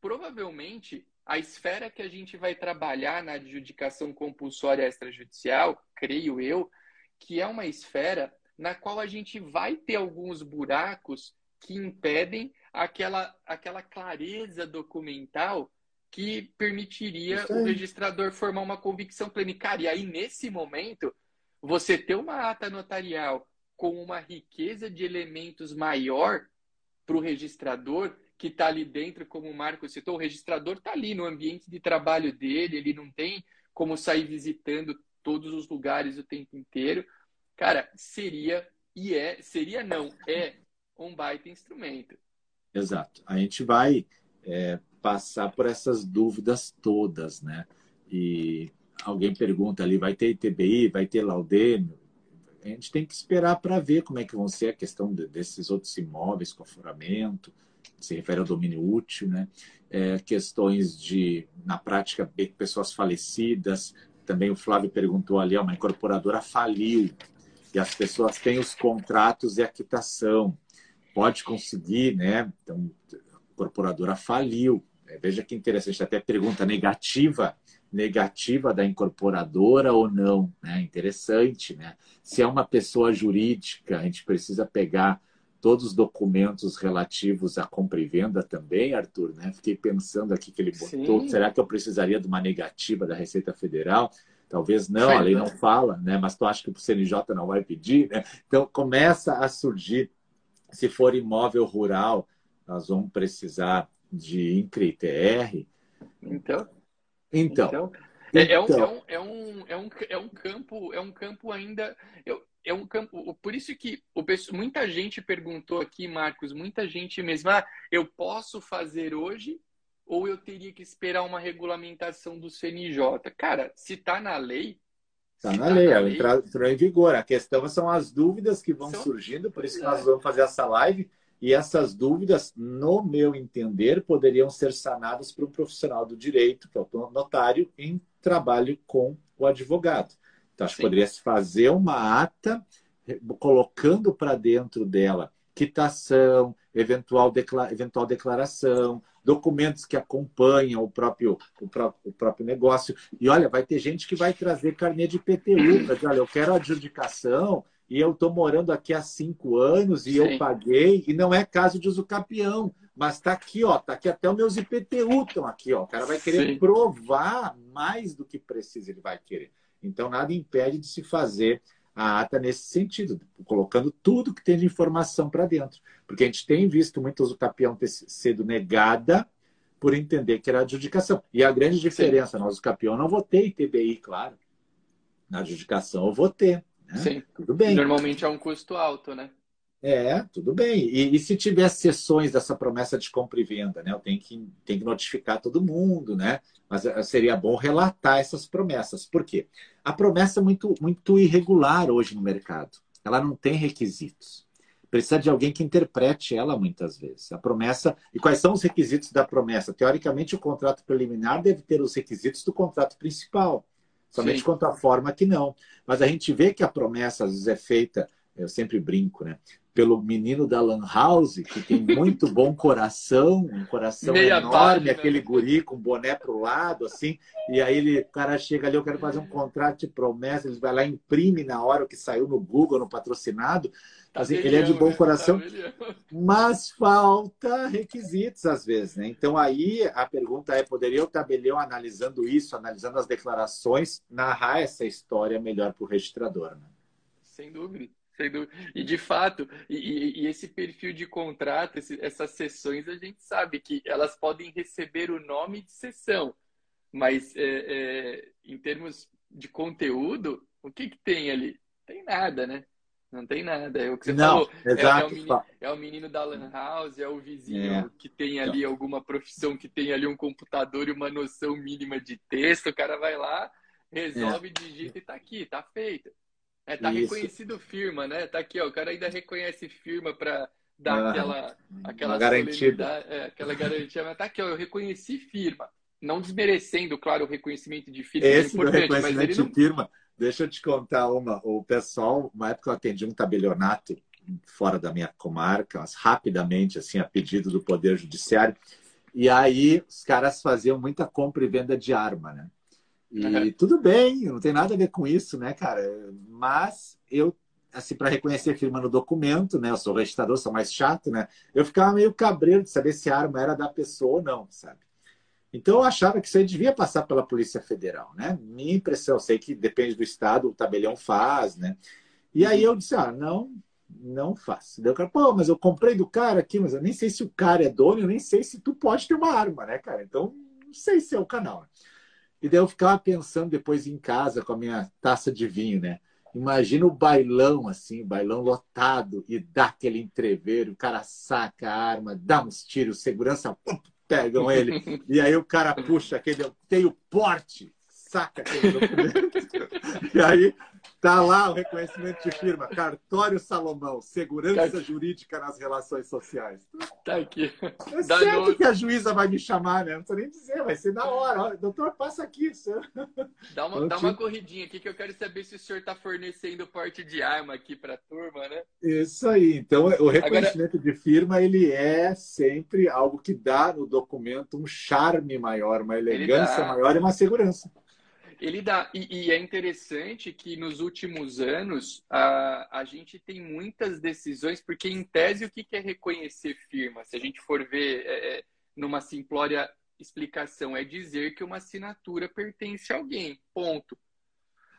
S1: provavelmente, a esfera que a gente vai trabalhar na adjudicação compulsória extrajudicial, creio eu, que é uma esfera na qual a gente vai ter alguns buracos que impedem aquela, aquela clareza documental que permitiria o registrador formar uma convicção plena. E aí, nesse momento, você ter uma ata notarial com uma riqueza de elementos maior para o registrador, que está ali dentro, como o Marco citou, o registrador está ali no ambiente de trabalho dele, ele não tem como sair visitando todos os lugares o tempo inteiro. Cara, seria e é, seria não, é um baita instrumento.
S2: Exato. A gente vai é, passar por essas dúvidas todas, né? E alguém pergunta ali, vai ter ITBI, vai ter Laudêmio? A gente tem que esperar para ver como é que vão ser a questão de, desses outros imóveis com aforamento, se refere ao domínio útil, né? É, questões de, na prática, pessoas falecidas. Também o Flávio perguntou ali, uma incorporadora faliu e as pessoas têm os contratos e a quitação. Pode conseguir, né? Então, a incorporadora faliu. É, veja que interessante, até pergunta negativa, negativa da incorporadora ou não, né? Interessante, né? Se é uma pessoa jurídica, a gente precisa pegar todos os documentos relativos à compra e venda também, Arthur, né? Fiquei pensando aqui que ele botou, Sim. será que eu precisaria de uma negativa da Receita Federal? Talvez não, a lei não fala, né? Mas tu acha que o CNJ não vai pedir, né? Então começa a surgir, se for imóvel rural, nós vamos precisar de INCRE TR.
S1: Então.
S2: Então. então
S1: é, é, um, então. é, um, é, um, é um campo é um campo ainda eu, é um campo por isso que o muita gente perguntou aqui Marcos muita gente mesmo ah, eu posso fazer hoje ou eu teria que esperar uma regulamentação do CNJ cara se está na lei
S2: Está na tá lei, ela entrou em vigor. A questão são as dúvidas que vão são... surgindo, por isso que nós vamos fazer essa live e essas dúvidas, no meu entender, poderiam ser sanadas por um profissional do direito, que é o notário, em trabalho com o advogado. Então, acho Sim. que poderia se fazer uma ata colocando para dentro dela quitação, eventual, declara eventual declaração, documentos que acompanham o próprio, o próprio, o próprio negócio. E olha, vai ter gente que vai trazer carnê de PTU, <clears throat> para dizer, olha, eu quero adjudicação e eu estou morando aqui há cinco anos e Sim. eu paguei, e não é caso de uso capião, mas está aqui, ó, está aqui até os meus IPTU estão aqui, ó. O cara vai querer Sim. provar mais do que precisa, ele vai querer. Então, nada impede de se fazer a ata nesse sentido, colocando tudo que tem de informação para dentro. Porque a gente tem visto muito uso capião ter sido negada por entender que era adjudicação. E a grande diferença, Sim. no uso capião, não vou ter ITBI, claro. Na adjudicação eu vou ter.
S1: Né? Sim. Tudo bem. Normalmente é um custo alto, né?
S2: É, tudo bem. E, e, se tiver sessões dessa promessa de compra e venda, né? Eu tenho que, tenho que notificar todo mundo, né? Mas eh, seria bom relatar essas promessas. Por quê? A promessa é muito, muito irregular hoje no mercado. Ela não tem requisitos. Precisa de alguém que interprete ela muitas vezes. A promessa. E quais são os requisitos da promessa? Teoricamente, o contrato preliminar deve ter os requisitos do contrato principal. Somente Sim. quanto à forma que não. Mas a gente vê que a promessa às vezes é feita, eu sempre brinco, né? Pelo menino da Lan House, que tem muito bom coração, um coração Meia enorme, página. aquele guri com boné pro lado, assim, e aí ele, o cara chega ali, eu quero fazer um contrato de promessa, ele vai lá imprime na hora que saiu no Google, no patrocinado, Tá assim, ele é de bom coração, tá mas falta requisitos às vezes, né? Então aí a pergunta é: poderia o tabelião, analisando isso, analisando as declarações, narrar essa história melhor para o registrador, né?
S1: Sem dúvida. E de fato, e, e esse perfil de contrato, esse, essas sessões, a gente sabe que elas podem receber o nome de sessão, mas é, é, em termos de conteúdo, o que, que tem ali? Tem nada, né? Não tem nada. É o que você não, falou. Exato. É, é, o menino, é, o menino, da Lan House, é o vizinho é. que tem ali então. alguma profissão, que tem ali um computador e uma noção mínima de texto. O cara vai lá, resolve, é. digita e tá aqui, tá feito. É, tá Isso. reconhecido firma, né? Tá aqui, ó. O cara ainda reconhece firma para dar ah, aquela, aquela
S2: garantia.
S1: É, aquela garantia. Mas tá aqui, ó, eu reconheci firma. Não desmerecendo, claro, o reconhecimento de firma.
S2: É Esse é reconhecimento não... de firma, deixa eu te contar uma. O pessoal, uma época eu atendi um tabelionato fora da minha comarca, mas rapidamente, assim, a pedido do Poder Judiciário. E aí os caras faziam muita compra e venda de arma, né? E uhum. tudo bem, não tem nada a ver com isso, né, cara? Mas eu, assim, para reconhecer a firma no documento, né? Eu sou registrador, sou mais chato, né? Eu ficava meio cabreiro de saber se a arma era da pessoa ou não, sabe? Então eu achava que isso aí devia passar pela Polícia Federal, né? Minha impressão, sei que depende do estado, o tabelião faz, né? E aí eu disse, ah, não, não faço. Daí o cara, pô, mas eu comprei do cara aqui, mas eu nem sei se o cara é dono, eu nem sei se tu pode ter uma arma, né, cara? Então, não sei se é o canal. Né? E daí eu ficava pensando depois em casa com a minha taça de vinho, né? Imagina o bailão, assim, bailão lotado, e dá aquele entreveiro, o cara saca a arma, dá uns tiros, segurança, pegam ele, e aí o cara puxa aquele, tem o porte, saca aquele documento. <laughs> e aí tá lá o reconhecimento de firma, cartório Salomão, segurança tá jurídica nas relações sociais.
S1: Tá aqui.
S2: É Dá certo no... que a juíza vai me chamar, né? Não precisa nem dizer, vai ser na hora. Olha, doutor, passa aqui.
S1: Dá uma, dá uma corridinha aqui que eu quero saber se o senhor está fornecendo porte de arma aqui para a turma, né?
S2: Isso aí. Então, o reconhecimento Agora... de firma, ele é sempre algo que dá no documento um charme maior, uma elegância maior e uma segurança.
S1: Ele dá. E, e, é interessante que nos últimos anos a, a gente tem muitas decisões, porque em tese o que é reconhecer firma? Se a gente for ver é, é, numa simplória explicação, é dizer que uma assinatura pertence a alguém. Ponto.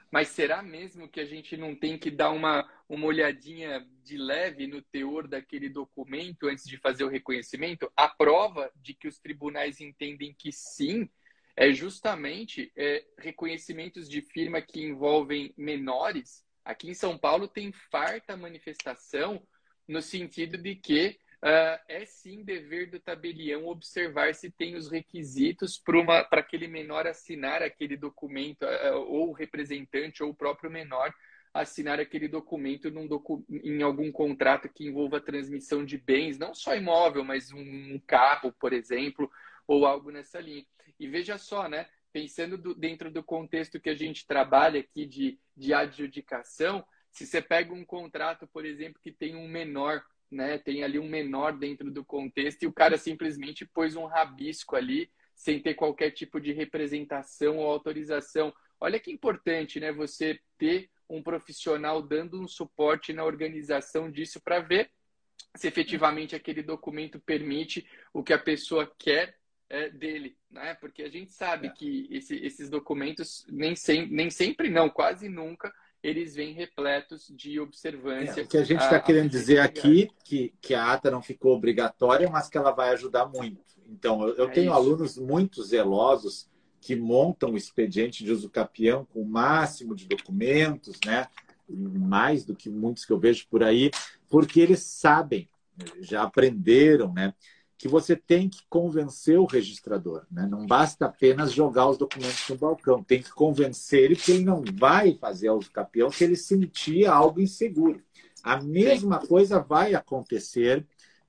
S1: Mas será mesmo que a gente não tem que dar uma, uma olhadinha de leve no teor daquele documento antes de fazer o reconhecimento? A prova de que os tribunais entendem que sim é justamente é, reconhecimentos de firma que envolvem menores. Aqui em São Paulo tem farta manifestação no sentido de que uh, é sim dever do tabelião observar se tem os requisitos para aquele menor assinar aquele documento, uh, ou o representante ou o próprio menor assinar aquele documento docu em algum contrato que envolva transmissão de bens, não só imóvel, mas um carro, por exemplo, ou algo nessa linha. E veja só, né? Pensando do, dentro do contexto que a gente trabalha aqui de, de adjudicação, se você pega um contrato, por exemplo, que tem um menor, né? Tem ali um menor dentro do contexto e o cara simplesmente pôs um rabisco ali sem ter qualquer tipo de representação ou autorização. Olha que importante, né? Você ter um profissional dando um suporte na organização disso para ver se efetivamente aquele documento permite o que a pessoa quer é, dele, né? Porque a gente sabe é. que esse, esses documentos nem, sem, nem sempre, não, quase nunca, eles vêm repletos de observância.
S2: É, o que a gente está querendo dizer aqui que, que a ata não ficou obrigatória, mas que ela vai ajudar muito. Então, eu, eu é tenho isso. alunos muito zelosos que montam o expediente de uso capião com o máximo de documentos, né? Mais do que muitos que eu vejo por aí, porque eles sabem, já aprenderam, né? Que você tem que convencer o registrador. Né? Não basta apenas jogar os documentos no balcão, tem que convencer ele que ele não vai fazer uso capião se ele sentir algo inseguro. A mesma coisa vai acontecer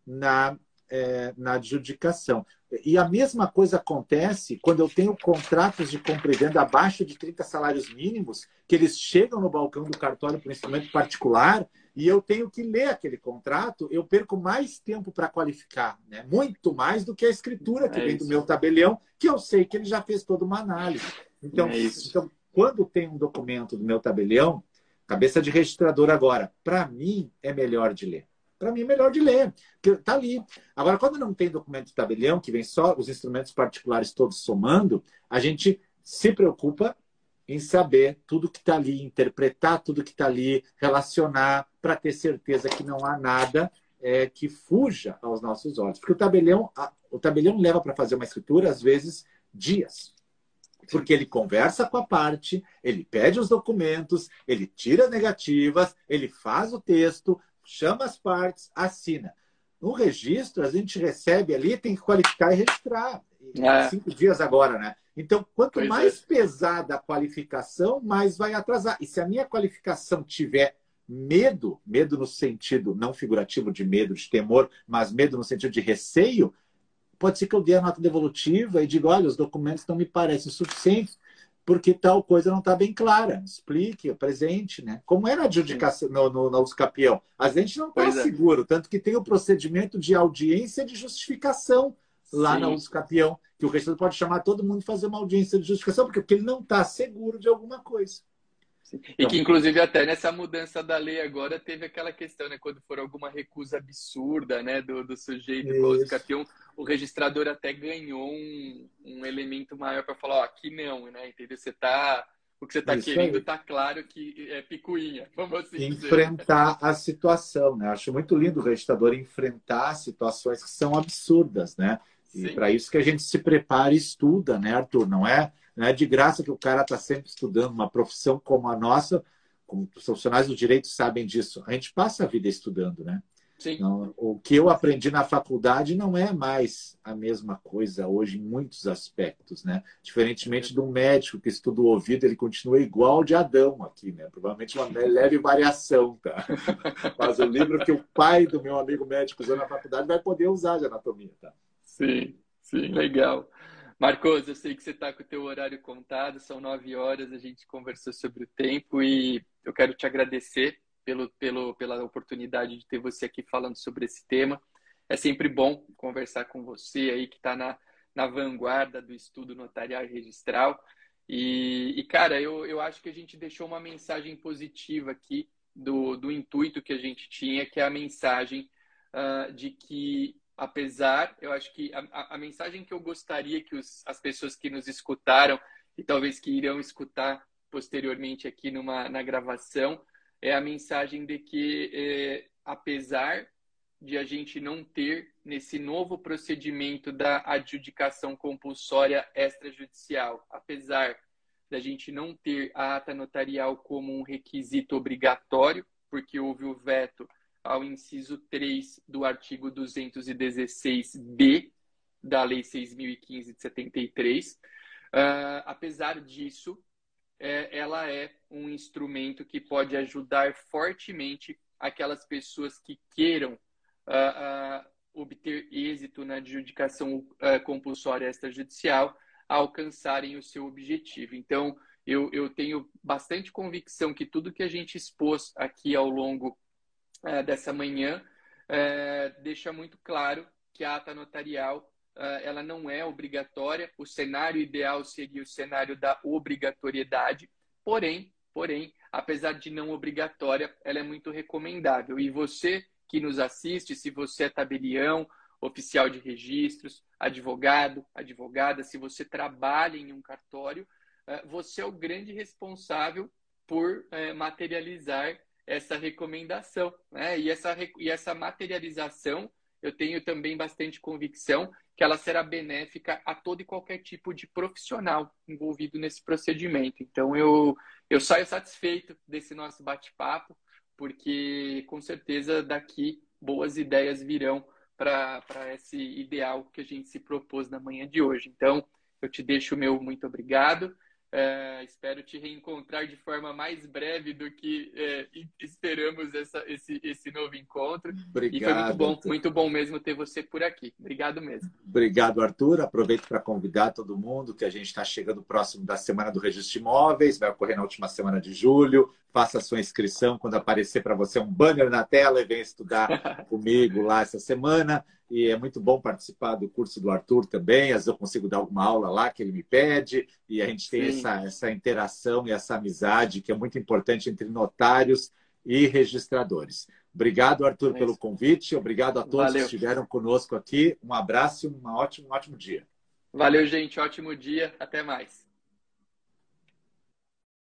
S2: na, é, na adjudicação. E a mesma coisa acontece quando eu tenho contratos de compra e venda abaixo de 30 salários mínimos, que eles chegam no balcão do cartório para um instrumento particular e eu tenho que ler aquele contrato, eu perco mais tempo para qualificar, né? muito mais do que a escritura que é vem isso. do meu tabelião, que eu sei que ele já fez toda uma análise. Então, é então quando tem um documento do meu tabelião, cabeça de registrador agora, para mim é melhor de ler. Para mim é melhor de ler, porque está ali. Agora, quando não tem documento de tabelião, que vem só os instrumentos particulares todos somando, a gente se preocupa em saber tudo que está ali, interpretar tudo que está ali, relacionar, para ter certeza que não há nada é, que fuja aos nossos olhos. Porque o tabelião, a, o tabelião leva para fazer uma escritura, às vezes, dias. Porque ele conversa com a parte, ele pede os documentos, ele tira as negativas, ele faz o texto, chama as partes, assina. No registro, a gente recebe ali, tem que qualificar e registrar. É. Cinco dias agora, né? Então, quanto pois mais é. pesada a qualificação, mais vai atrasar. E se a minha qualificação tiver medo, medo no sentido não figurativo de medo, de temor, mas medo no sentido de receio, pode ser que eu dê a nota devolutiva e diga, olha, os documentos não me parecem suficientes porque tal coisa não está bem clara. Explique, apresente, né? Como era a adjudicação no, no, no campeão? A gente não está é. seguro, tanto que tem o procedimento de audiência de justificação lá Sim. na uso campeão, que o registrador pode chamar todo mundo e fazer uma audiência de justificação, porque, porque ele não está seguro de alguma coisa.
S1: E que, inclusive, até nessa mudança da lei agora teve aquela questão, né? Quando for alguma recusa absurda, né? Do, do sujeito do campeão, o registrador até ganhou um, um elemento maior para falar, ó, aqui não, né? Entendeu? Você tá... O que você está querendo está claro que é picuinha, vamos assim
S2: Enfrentar dizer. a situação, né? Acho muito lindo o registrador enfrentar situações que são absurdas, né? E para isso que a gente se prepara e estuda, né, Arthur? Não é, não é de graça que o cara está sempre estudando uma profissão como a nossa, como os profissionais do direito sabem disso. A gente passa a vida estudando, né? Sim. Então, o que eu aprendi na faculdade não é mais a mesma coisa hoje em muitos aspectos, né? Diferentemente de um médico que estuda o ouvido, ele continua igual de Adão aqui, né? Provavelmente uma leve variação, tá? <laughs> Mas o livro que o pai do meu amigo médico usou na faculdade vai poder usar de anatomia, tá?
S1: Sim, sim, legal. Marcos, eu sei que você está com o teu horário contado, são nove horas, a gente conversou sobre o tempo e eu quero te agradecer pelo, pelo, pela oportunidade de ter você aqui falando sobre esse tema. É sempre bom conversar com você aí que está na, na vanguarda do estudo notarial e registral. E, e, cara, eu, eu acho que a gente deixou uma mensagem positiva aqui do, do intuito que a gente tinha, que é a mensagem uh, de que apesar, eu acho que a, a mensagem que eu gostaria que os, as pessoas que nos escutaram e talvez que irão escutar posteriormente aqui numa, na gravação é a mensagem de que, é, apesar de a gente não ter nesse novo procedimento da adjudicação compulsória extrajudicial, apesar da gente não ter a ata notarial como um requisito obrigatório, porque houve o veto ao inciso 3 do artigo 216b da Lei 6.015 de 73. Uh, ah, apesar disso, é, ela é um instrumento que pode ajudar fortemente aquelas pessoas que queiram uh, uh, obter êxito na adjudicação compulsória extrajudicial a alcançarem o seu objetivo. Então, eu, eu tenho bastante convicção que tudo que a gente expôs aqui ao longo é, dessa manhã é, deixa muito claro que a ata notarial é, ela não é obrigatória. O cenário ideal seria o cenário da obrigatoriedade, porém, porém, apesar de não obrigatória, ela é muito recomendável. E você que nos assiste, se você é tabelião, oficial de registros, advogado, advogada, se você trabalha em um cartório, você é o grande responsável por materializar essa recomendação. Né? E, essa, e essa materialização, eu tenho também bastante convicção que ela será benéfica a todo e qualquer tipo de profissional envolvido nesse procedimento. Então, eu, eu saio satisfeito desse nosso bate-papo, porque com certeza daqui boas ideias virão para esse ideal que a gente se propôs na manhã de hoje. Então, eu te deixo o meu muito obrigado. É, espero te reencontrar de forma mais breve do que é, esperamos essa, esse, esse novo encontro. Obrigado. E foi muito bom, muito bom mesmo ter você por aqui. Obrigado mesmo.
S2: Obrigado, Arthur. Aproveito para convidar todo mundo que a gente está chegando próximo da Semana do Registro de Imóveis, vai ocorrer na última semana de julho. Faça a sua inscrição quando aparecer para você um banner na tela e venha estudar <laughs> comigo lá essa semana e é muito bom participar do curso do Arthur também. Às vezes eu consigo dar alguma aula lá que ele me pede, e a gente tem essa, essa interação e essa amizade que é muito importante entre notários e registradores. Obrigado, Arthur, é pelo convite. Obrigado a todos Valeu. que estiveram conosco aqui. Um abraço e um ótimo, um ótimo dia.
S1: Valeu, gente. Ótimo dia. Até mais.